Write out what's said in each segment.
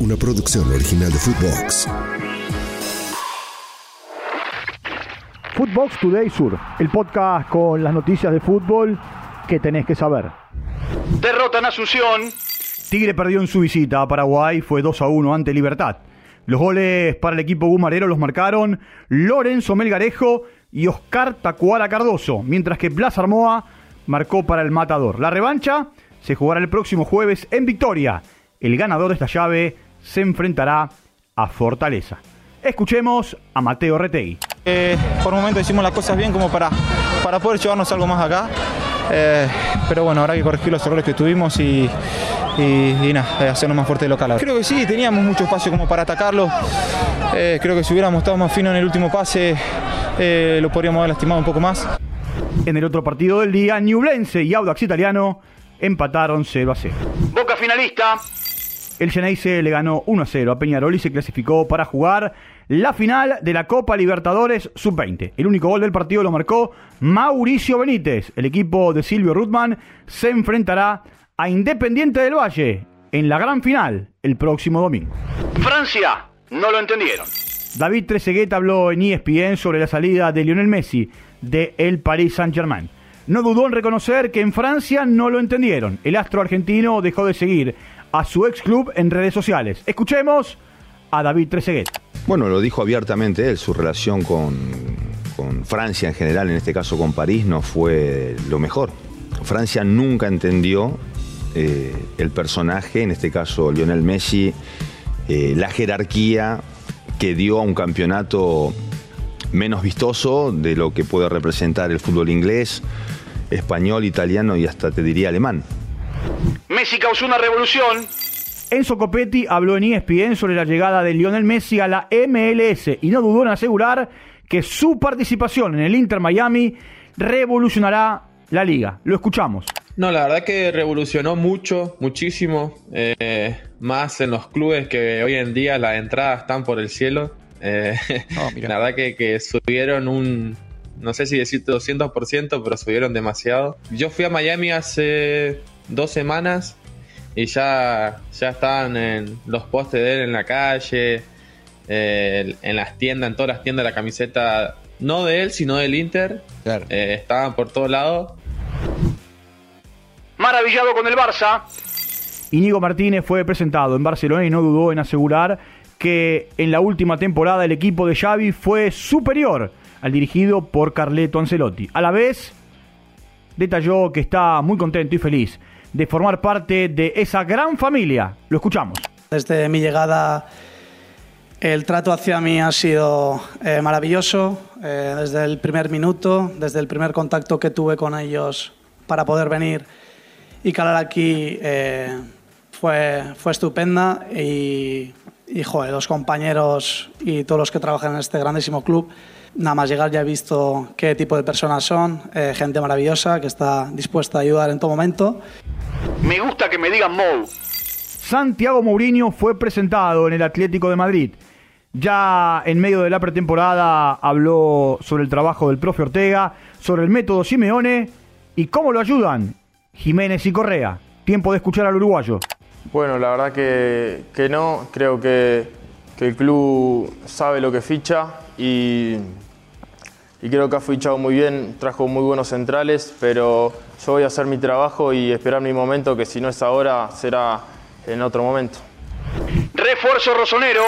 una producción original de Footbox. Footbox Today Sur, el podcast con las noticias de fútbol que tenés que saber. Derrota en Asunción. Tigre perdió en su visita a Paraguay, fue 2 a 1 ante Libertad. Los goles para el equipo gumarero los marcaron Lorenzo Melgarejo y Oscar Tacuara Cardoso, mientras que Plaza Armoa marcó para el Matador. La revancha se jugará el próximo jueves en Victoria. El ganador de esta llave se enfrentará a Fortaleza. Escuchemos a Mateo Retegui. Eh, por un momento hicimos las cosas bien como para, para poder llevarnos algo más acá. Eh, pero bueno, habrá que corregir los errores que tuvimos y, y, nada, eh, hacernos más fuerte de local. Creo que sí, teníamos mucho espacio como para atacarlo. creo que si hubiéramos estado más fino en el último pase, lo podríamos haber lastimado un poco más. En el otro partido del día, Newblense y Audax Italiano empataron 0 a 0. Boca finalista. El Geneise le ganó 1 a 0 a Peñarol y se clasificó para jugar la final de la Copa Libertadores Sub-20. El único gol del partido lo marcó Mauricio Benítez. El equipo de Silvio Rutman se enfrentará a Independiente del Valle en la gran final el próximo domingo. Francia, no lo entendieron. David Trezeguet habló en ESPN sobre la salida de Lionel Messi de el Paris Saint-Germain. No dudó en reconocer que en Francia no lo entendieron. El astro argentino dejó de seguir a su ex club en redes sociales. Escuchemos a David Trezeguet. Bueno, lo dijo abiertamente él, su relación con, Francia en general, en este caso con París, no fue lo mejor. Francia nunca entendió eh, el personaje, en este caso Lionel Messi, eh, la jerarquía que dio a un campeonato menos vistoso de lo que puede representar el fútbol inglés, español, italiano y hasta te diría alemán. Messi causó una revolución. Enzo Copetti habló en ESPN sobre la llegada de Lionel Messi a la MLS y no dudó en asegurar que su participación en el Inter Miami revolucionará la liga. Lo escuchamos. No, la verdad que revolucionó mucho, muchísimo, eh, más en los clubes que hoy en día las entradas están por el cielo. Eh, oh, la verdad que, que subieron un, no sé si decir 200%, pero subieron demasiado. Yo fui a Miami hace dos semanas y ya, ya estaban en los postes de él en la calle, eh, en las tiendas, en todas las tiendas la camiseta, no de él, sino del Inter. Eh, estaban por todos lados. Maravillado con el Barça. Íñigo Martínez fue presentado en Barcelona y no dudó en asegurar que en la última temporada el equipo de Xavi fue superior al dirigido por Carleto Ancelotti. A la vez, detalló que está muy contento y feliz de formar parte de esa gran familia. Lo escuchamos. Desde mi llegada, el trato hacia mí ha sido eh, maravilloso. Eh, desde el primer minuto, desde el primer contacto que tuve con ellos para poder venir y calar aquí, eh, fue, fue estupenda. Y, y joder, los compañeros y todos los que trabajan en este grandísimo club Nada más llegar ya he visto qué tipo de personas son, eh, gente maravillosa que está dispuesta a ayudar en todo momento. Me gusta que me digan Mou. Santiago Mourinho fue presentado en el Atlético de Madrid. Ya en medio de la pretemporada habló sobre el trabajo del profe Ortega, sobre el método Simeone y cómo lo ayudan Jiménez y Correa. Tiempo de escuchar al uruguayo. Bueno, la verdad que, que no. Creo que, que el club sabe lo que ficha y, creo que ha fichado muy bien, trajo muy buenos centrales, pero yo voy a hacer mi trabajo y esperar mi momento, que si no es ahora, será en otro momento. Refuerzo rosonero.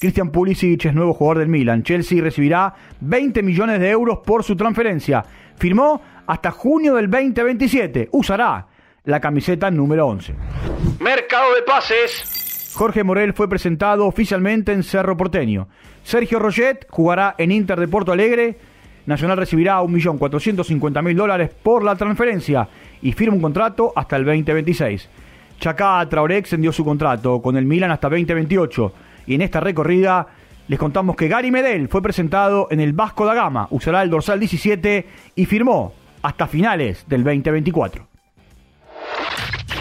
Christian Pulisic es nuevo jugador del Milan. Chelsea recibirá 20 millones de euros por su transferencia. Firmó hasta junio del 2027. Usará la camiseta número 11. Mercado de pases. Jorge Morel fue presentado oficialmente en Cerro Porteño. Sergio Roget jugará en Inter de Porto Alegre. Nacional recibirá 1.450.000 dólares por la transferencia y firma un contrato hasta el 2026. Chacá Traoré extendió su contrato con el Milan hasta 2028 y en esta recorrida les contamos que Gary Medel fue presentado en el Vasco da Gama, usará el dorsal 17 y firmó hasta finales del 2024.